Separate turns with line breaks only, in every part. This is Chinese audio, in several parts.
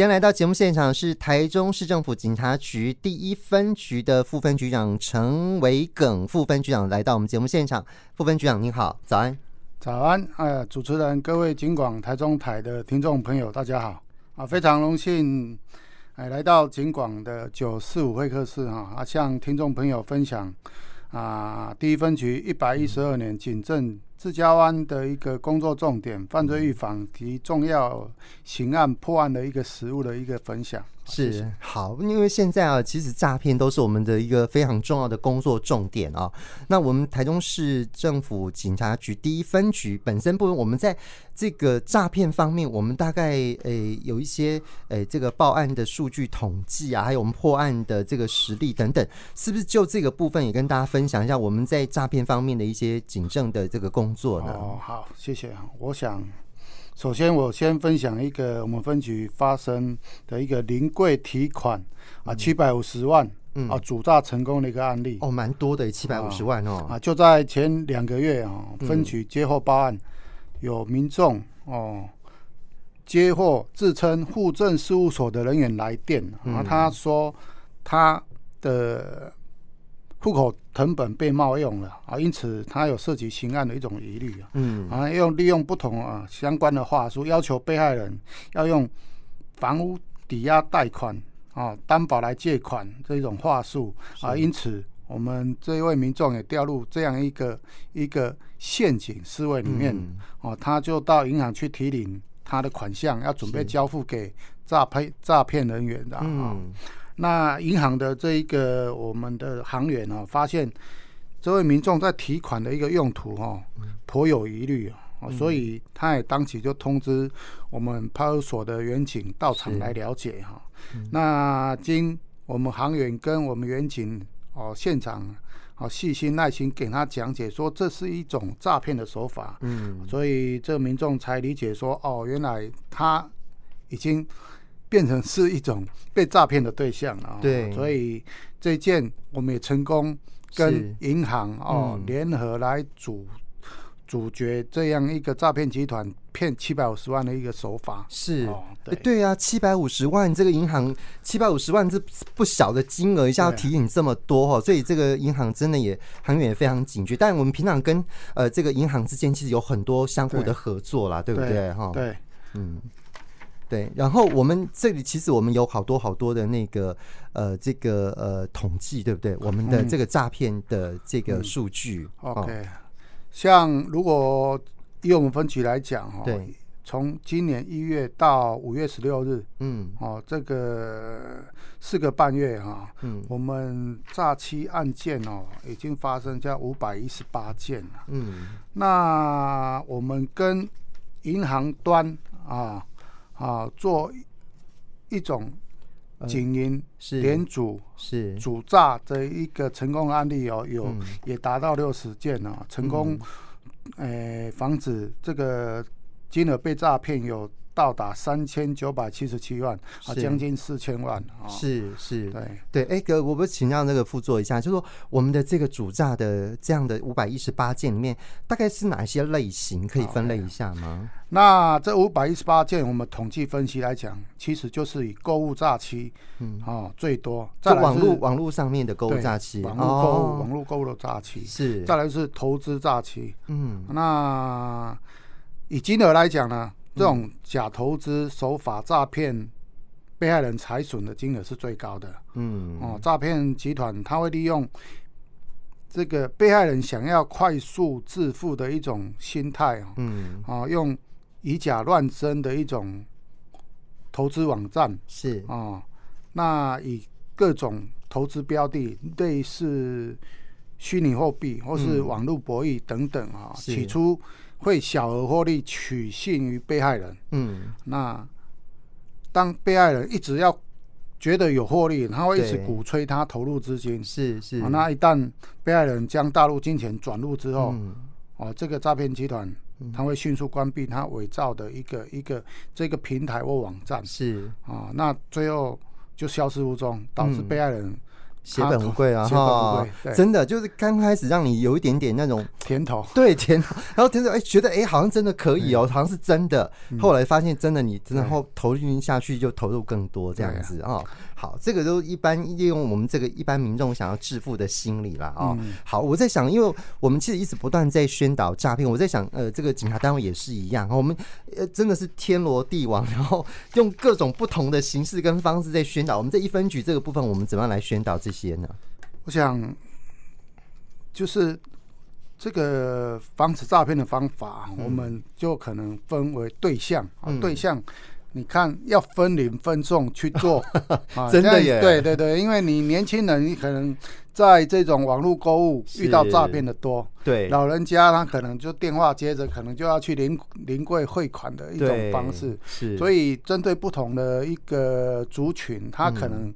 今天来到节目现场是台中市政府警察局第一分局的副分局长陈维耿副分局长来到我们节目现场。副分局长您好，早安。
早安，呃，主持人、各位警广台中台的听众朋友，大家好啊！非常荣幸，哎，来到警广的九四五会客室哈啊，向听众朋友分享啊，第一分局一百一十二年警政自家湾的一个工作重点，犯罪预防及重要刑案破案的一个实务的一个分享。
是好，因为现在啊，其实诈骗都是我们的一个非常重要的工作重点啊。那我们台中市政府警察局第一分局本身部分，我们在这个诈骗方面，我们大概诶、欸、有一些诶、欸、这个报案的数据统计啊，还有我们破案的这个实力等等，是不是就这个部分也跟大家分享一下我们在诈骗方面的一些警政的这个工作呢？
哦，好，谢谢。我想。首先，我先分享一个我们分局发生的一个临柜提款啊，七百五十万啊，主诈成功的一个案例。
哦，蛮多的，七百五十万哦。
啊，就在前两个月啊，分局接获报案，有民众哦接获自称户政事务所的人员来电啊，他说他的。户口成本被冒用了啊，因此他有涉及刑案的一种疑虑啊。嗯。啊，用利用不同啊相关的话术，要求被害人要用房屋抵押贷款啊担保来借款这种话术啊，因此我们这一位民众也掉入这样一个一个陷阱思维里面哦、嗯。啊，他就到银行去提领他的款项，要准备交付给诈骗诈骗人员的啊。嗯那银行的这一个我们的行员啊，发现这位民众在提款的一个用途哈，颇有疑虑啊，所以他也当即就通知我们派出所的员警到场来了解哈。那经我们行员跟我们员警哦现场哦细心耐心给他讲解说，这是一种诈骗的手法，嗯，所以这民众才理解说哦，原来他已经。变成是一种被诈骗的对象了，
对，
所以这件我们也成功跟银行哦联合来主主角这样一个诈骗集团骗七百五十万的一个手法。
是，对。对啊，七百五十万这个银行七百五十万这不小的金额，一下要提醒这么多哦，所以这个银行真的也行员也非常警觉。但我们平常跟呃这个银行之间其实有很多相互的合作啦，对不对？哈，
对，
嗯。对，然后我们这里其实我们有好多好多的那个呃这个呃统计，对不对？我们的这个诈骗的这个数据。
嗯、OK，像如果以我们分局来讲哈，对，从今年一月到五月十六日，嗯，哦，这个四个半月哈，嗯，我们诈欺案件哦已经发生在五百一十八件了，嗯，那我们跟银行端啊。啊，做一种警银联组是主诈的一个成功案例哦，有也达到六十件哦，成功诶防止这个金额被诈骗有。到达三千九百七十七万啊，将近四千万啊！
是是，
对
对。哎、欸，哥，我不请教那个副座一下，就是说我们的这个主炸的这样的五百一十八件里面，大概是哪一些类型？可以分类一下吗？
那这五百一十八件，我们统计分析来讲，其实就是以购物诈欺，嗯，哦，最多。
在网络网络上面的购物诈欺，
网络购物网络购物的诈欺是。再来是投资诈欺，嗯，那以金额来讲呢？这种假投资手法诈骗被害人财损的金额是最高的。嗯，哦，诈骗集团他会利用这个被害人想要快速致富的一种心态，嗯，啊，用以假乱真的一种投资网站。是。啊，那以各种投资标的，类似虚拟货币或是网络博弈等等啊，起初。会小额获利取信于被害人，嗯，那当被害人一直要觉得有获利，他会一直鼓吹他投入资金，是是、啊。那一旦被害人将大陆金钱转入之后，嗯、哦，这个诈骗集团他会迅速关闭他伪造的一个一个这个平台或网站，是。啊，那最后就消失无踪，导致被害人
血本无归啊！
血本无归，
真的就是刚开始让你有一点点那种
甜头，
对甜头，然后甜头哎，觉得哎、欸，好像真的可以哦、喔，好像是真的。
嗯、
后来发现真的，你真的后投入下去就投入更多这样子啊、喔。好，这个都一般利用我们这个一般民众想要致富的心理啦啊、好，我在想，因为我们其实一直不断在宣导诈骗，我在想，呃，这个警察单位也是一样，我们呃真的是天罗地网，然后用各种不同的形式跟方式在宣导。我们这一分局这个部分，我们怎么样来宣导这些呢？
我想，就是这个防止诈骗的方法，我们就可能分为对象啊，嗯、对象，你看要分龄分众去做。啊，
真的耶，
对对对，因为你年轻人，你可能在这种网络购物遇到诈骗的多，
对，
老人家他可能就电话接着，可能就要去临临柜汇款的一种方式，
是，
所以针对不同的一个族群，他可能。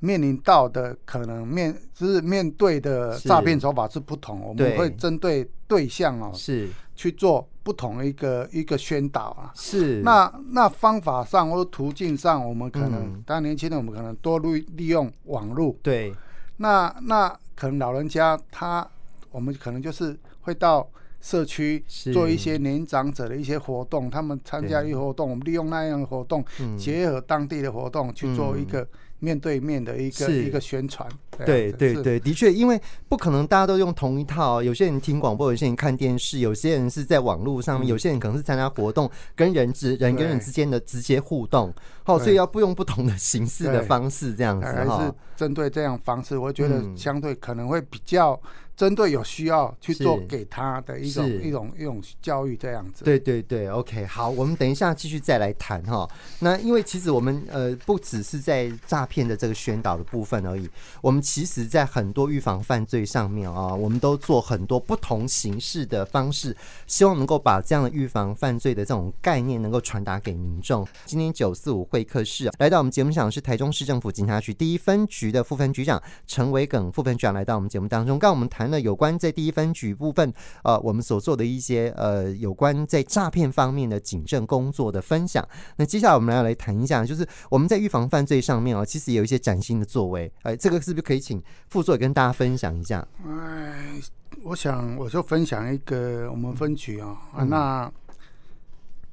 面临到的可能面就是面对的诈骗手法是不同，我们会针对对象哦，
是
去做不同的一个一个宣导啊。
是
那那方法上或途径上，我们可能当年轻人，我们可能多利利用网络。
对，
那那可能老人家他，我们可能就是会到社区做一些年长者的一些活动，他们参加一些活动，我们利用那样的活动，结合当地的活动去做一个。面对面的一个一个宣传，
对对对，的确，因为不可能大家都用同一套。有些人听广播，有些人看电视，有些人是在网络上面，有些人可能是参加活动，跟人之人跟人之间的直接互动。好，所以要不用不同的形式的方式这样子哈。
还是针对这样方式，我觉得相对可能会比较。针对有需要去做给他的一种一种一种教育这样子。
对对对，OK，好，我们等一下继续再来谈哈。那因为其实我们呃不只是在诈骗的这个宣导的部分而已，我们其实在很多预防犯罪上面啊，我们都做很多不同形式的方式，希望能够把这样的预防犯罪的这种概念能够传达给民众。今天九四五会客室来到我们节目上是台中市政府警察局第一分局的副分局长陈维耿副分局长来到我们节目当中，跟我们谈。那有关在第一分局部分，呃，我们所做的一些呃，有关在诈骗方面的警政工作的分享。那接下来我们要来谈一下，就是我们在预防犯罪上面啊，其实有一些崭新的作为。哎，这个是不是可以请副座跟大家分享一下？
哎，我想我就分享一个我们分局啊，嗯、那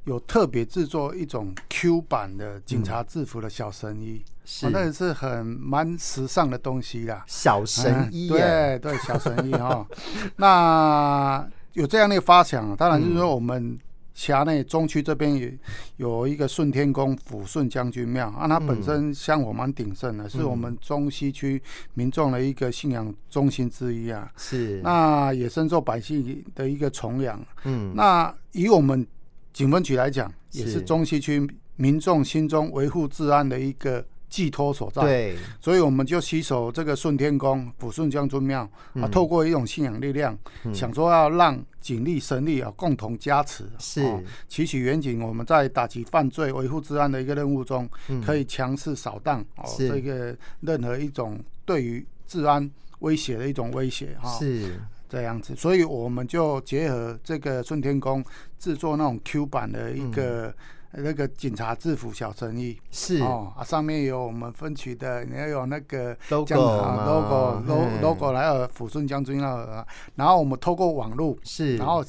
有特别制作一种 Q 版的警察制服的小神医。嗯是，那也是很蛮时尚的东西啦。
小神医，
对对，小神医哈。那有这样的发想，当然就是说我们辖内中区这边有有一个顺天宫抚顺将军庙啊，它本身香火蛮鼎盛的，是我们中西区民众的一个信仰中心之一啊。
是，
那也深受百姓的一个崇仰。
嗯，
那以我们警分局来讲，也是中西区民众心中维护治安的一个。寄托所在，
对，
所以我们就携手这个顺天宫、抚顺将军庙啊，透过一种信仰力量，嗯、想说要让警力神力啊共同加持，
是，
期许远景我们在打击犯罪、维护治安的一个任务中，可以强势扫荡哦，这个任何一种对于治安威胁的一种威胁哈，
是
这样子，所以我们就结合这个顺天宫制作那种 Q 版的一个。嗯。那个警察制服小生意。
是。
哦啊，上面有我们分区的，你要有那个
logo
logo logo 来有抚顺将军那，然后我们透过网络
是，
然后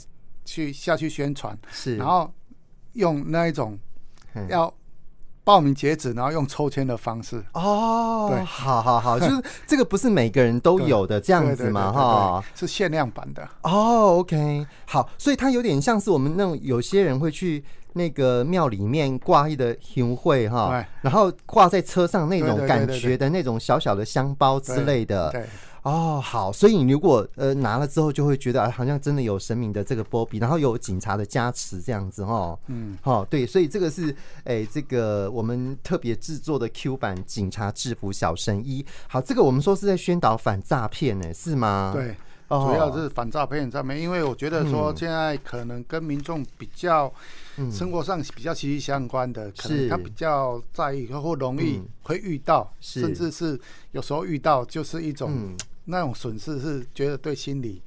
去下去宣传
是，
然后用那一种要报名截止，然后用抽签的方式。
哦，
对，
好好好，就是这个不是每个人都有的这样子嘛哈，
是限量版的。
哦，OK，好，所以它有点像是我们那种有些人会去。那个庙里面挂一的香会哈，然后挂在车上那种感觉的那种小小的香包之类的。
对，
哦，好，所以你如果呃拿了之后，就会觉得啊好像真的有神明的这个波比，然后有警察的加持这样子哦。
嗯，
好，对，所以这个是哎，这个我们特别制作的 Q 版警察制服小神医。好，这个我们说是在宣导反诈骗呢，是吗？
对。主要是反诈骗上面，因为我觉得说现在可能跟民众比较生活上比较息息相关的，可能他比较在意或容易会遇到，甚至是有时候遇到就是一种那种损失，是觉得对心理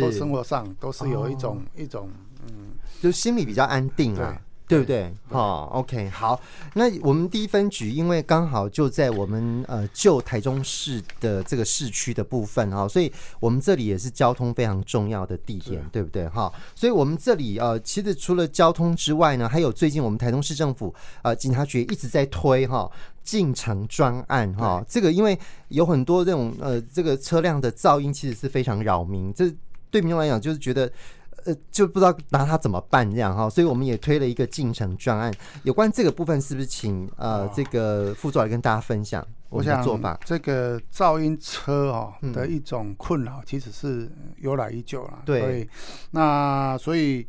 或生活上都是有一种一种嗯，
就心里比较安定啊。对不对？好，OK，好。那我们第一分局，因为刚好就在我们呃旧台中市的这个市区的部分哈，所以我们这里也是交通非常重要的地点，对不对？哈，所以我们这里呃，其实除了交通之外呢，还有最近我们台中市政府呃警察局一直在推哈进城专案哈，这个因为有很多这种呃这个车辆的噪音其实是非常扰民，这对民众来讲就是觉得。呃，就不知道拿它怎么办这样哈，所以我们也推了一个进城专案。有关这个部分，是不是请呃这个副座来跟大家分享我们的做法？
这个噪音车哦的一种困扰，其实是由来已久了。对、嗯，那所以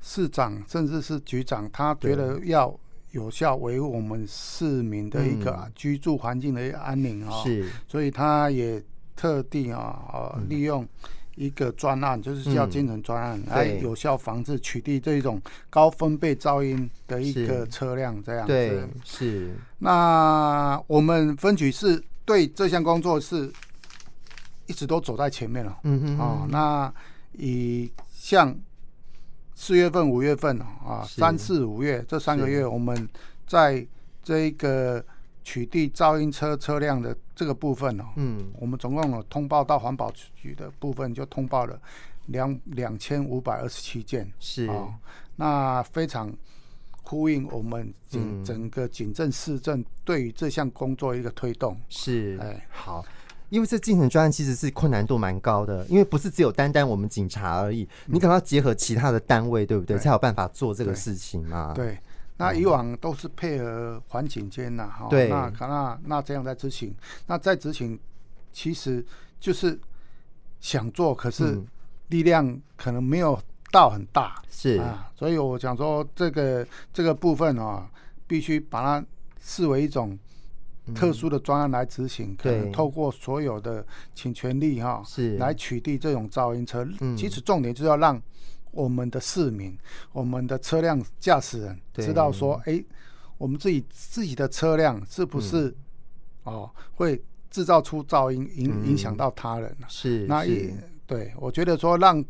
市长甚至是局长，他觉得要有效维护我们市民的一个居住环境的一个安宁啊，是，所以他也特地啊呃利用。一个专案就是叫精神专案，嗯、来有效防治取缔这种高分贝噪音的一个车辆，这样子。
对，是。
那我们分局是对这项工作是一直都走在前面了。嗯嗯。哦，那以像四月份、五月份啊，三四五月这三个月，我们在这个。取缔噪音车车辆的这个部分哦，嗯，我们总共有通报到环保局的部分，就通报了两两千五百二十七件，是。啊、哦，那非常呼应我们整整个警政市政对于这项工作一个推动，
是。哎。好，因为这精神专案其实是困难度蛮高的，因为不是只有单单我们警察而已，你可能要结合其他的单位，对不对？才有办法做这个事情嘛，
对。那以往都是配合环警监呐，哈，那那那这样在执行，那在执行，其实就是想做，可是力量可能没有到很大，是。啊，所以我想说这个这个部分啊，必须把它视为一种特殊的专案来执行，可能透过所有的请权力哈，是来取缔这种噪音车，其实重点就是要让。我们的市民，我们的车辆驾驶人知道说，哎、欸，我们自己自己的车辆是不是、嗯、哦会制造出噪音，影影响到他人了？是，那也对，我觉得说让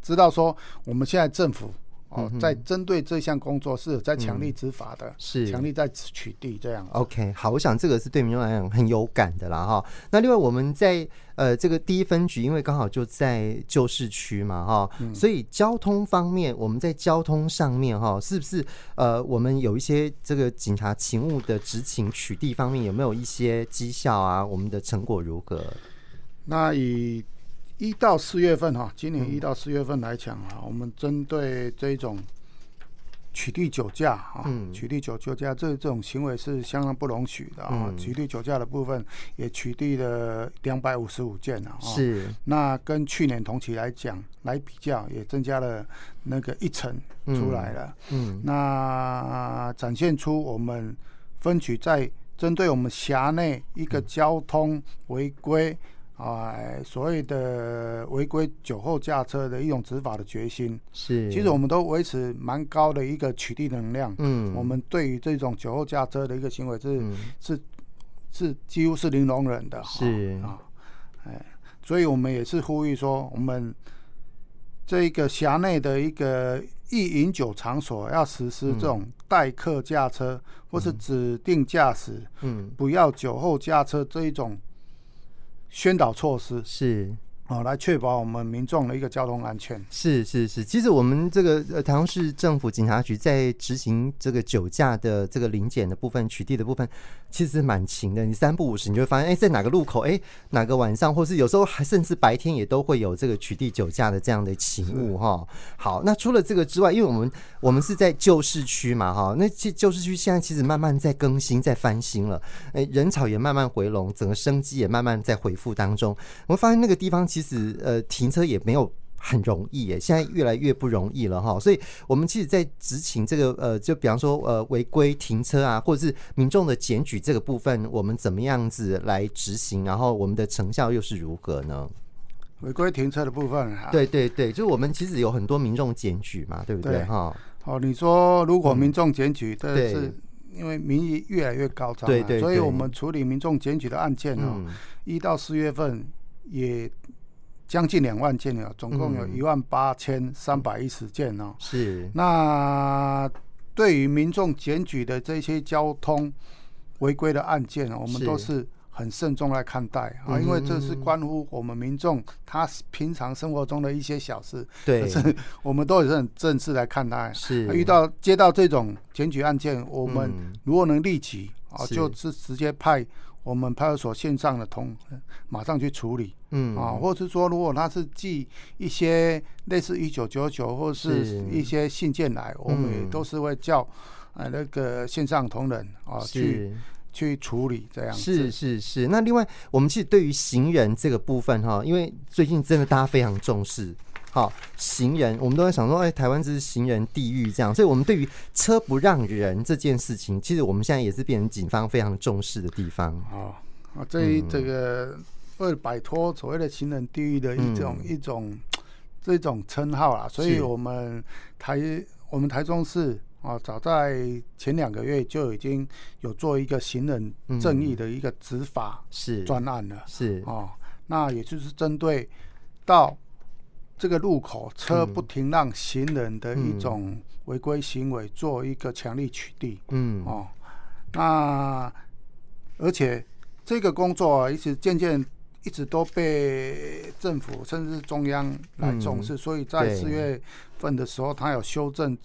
知道说，我们现在政府。哦，在针对这项工作是在强力执法的，嗯、是强力在取缔这样。
OK，好，我想这个是对民众来讲很有感的啦哈。那另外我们在呃这个第一分局，因为刚好就在旧市区嘛哈，嗯、所以交通方面，我们在交通上面哈，是不是呃我们有一些这个警察勤务的执勤取缔方面有没有一些绩效啊？我们的成果如何？
那以一到四月份哈，今年一到四月份来讲啊，我们针对这种取缔酒驾啊，取缔酒酒驾这这种行为是相当不容许的啊。取缔酒驾的部分也取缔了两百五十五件啊。是。那跟去年同期来讲来比较，也增加了那个一成出来了。嗯。那展现出我们分局在针对我们辖内一个交通违规。啊，所谓的违规酒后驾车的一种执法的决心是，其实我们都维持蛮高的一个取缔能量。嗯，我们对于这种酒后驾车的一个行为是、嗯、是是几乎是零容忍的。是啊，哎，所以我们也是呼吁说，我们这一个辖内的一个易饮酒场所要实施这种代客驾车、嗯、或是指定驾驶，嗯，不要酒后驾车这一种。宣导措施是。哦，来确保我们民众的一个交通安全。
是是是，其实我们这个呃台中市政府警察局在执行这个酒驾的这个临检的部分、取缔的部分，其实蛮勤的。你三不五时，你就会发现，哎，在哪个路口，哎，哪个晚上，或是有时候还甚至白天也都会有这个取缔酒驾的这样的勤务哈。好，那除了这个之外，因为我们我们是在旧市区嘛哈，那旧旧市区现在其实慢慢在更新、在翻新了，哎，人潮也慢慢回笼，整个生机也慢慢在恢复当中。我们发现那个地方其实呃，停车也没有很容易耶，现在越来越不容易了哈。所以，我们其实，在执行这个呃，就比方说呃，违规停车啊，或者是民众的检举这个部分，我们怎么样子来执行？然后，我们的成效又是如何呢？
违规停车的部分，
对对对，就是我们其实有很多民众检举嘛，对不对？哈。
哦，你说如果民众检举，这是因为民意越来越高涨，对对，所以我们处理民众检举的案件哦，一到四月份也。将近两万件了，总共有一万八千三百一十件哦。
是。
那对于民众检举的这些交通违规的案件，我们都是很慎重来看待啊，因为这是关乎我们民众他平常生活中的一些小事。
对。
是我们都也是很正式来看待。
是。
遇到接到这种检举案件，我们如果能立即啊，就是直接派。我们派出所线上的同马上去处理，嗯啊，或者是说，如果他是寄一些类似一九九九或是一些信件来，我们也都是会叫呃那个线上同仁啊去去处理这样。
是是是。那另外，我们其实对于行人这个部分哈，因为最近真的大家非常重视。好，行人，我们都在想说，哎，台湾这是行人地狱这样，所以我们对于车不让人这件事情，其实我们现在也是变成警方非常重视的地方。
哦，啊，这一这个为了摆脱所谓的行人地狱的一种、嗯、一种这种称号啦，所以我们台我们台中市啊，早在前两个月就已经有做一个行人正义的一个执法是。专案了，嗯、是。哦，那也就是针对到。这个路口车不停让行人的一种违规行为，做一个强力取缔。嗯哦，那而且这个工作啊，一直渐渐一直都被政府甚至中央来重视，所以在四月份的时候，他有修正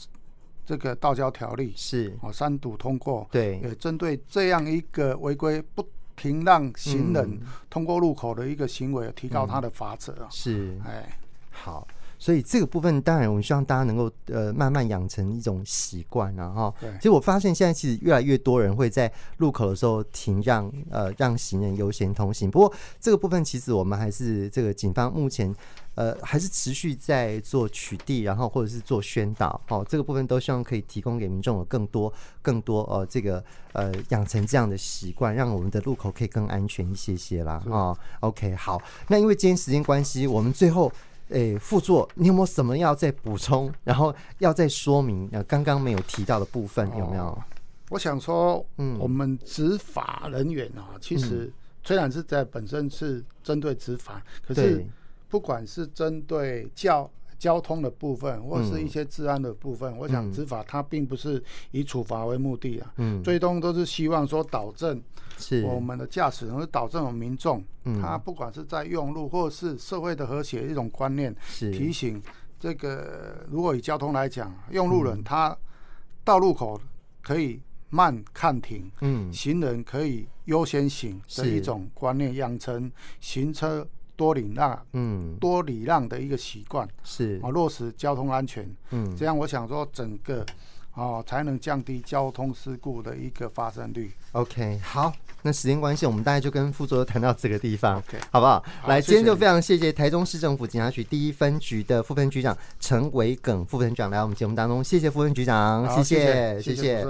这个道交条例，是哦三读通过。对，也针对这样一个违规不停让行人通过路口的一个行为，提高他的罚则。是，哎。
好，所以这个部分当然，我们希望大家能够呃慢慢养成一种习惯，然后，其实我发现现在其实越来越多人会在路口的时候停让呃让行人优先通行。不过这个部分其实我们还是这个警方目前呃还是持续在做取缔，然后或者是做宣导，哦，这个部分都希望可以提供给民众有更多更多呃这个呃养成这样的习惯，让我们的路口可以更安全一些些啦。哦，OK，好，那因为今天时间关系，我们最后。诶、欸，副座，你有没有什么要再补充，然后要再说明？呃，刚刚没有提到的部分有没有？哦、
我想说，嗯，我们执法人员啊，其实虽然是在本身是针对执法，嗯、可是不管是针对教。交通的部分，或是一些治安的部分，嗯、我想执法它并不是以处罚为目的啊，嗯，最终都是希望说导正是。我们的驾驶人，或导正我们民众，嗯，他不管是在用路或是社会的和谐一种观念，是。提醒这个，如果以交通来讲，用路人他到路口可以慢看停，嗯，行人可以优先行的一种观念，养成行车。多礼让，嗯，多礼让的一个习惯是啊，落实交通安全，嗯，这样我想说整个哦才能降低交通事故的一个发生率。
OK，好，那时间关系，我们大概就跟副座谈到这个地方，OK，好不好？好，来，今天就非常谢谢台中市政府警察局第一分局的副分局长陈维耿副分局长来我们节目当中，谢谢副分局长，谢谢，谢谢。谢谢谢谢。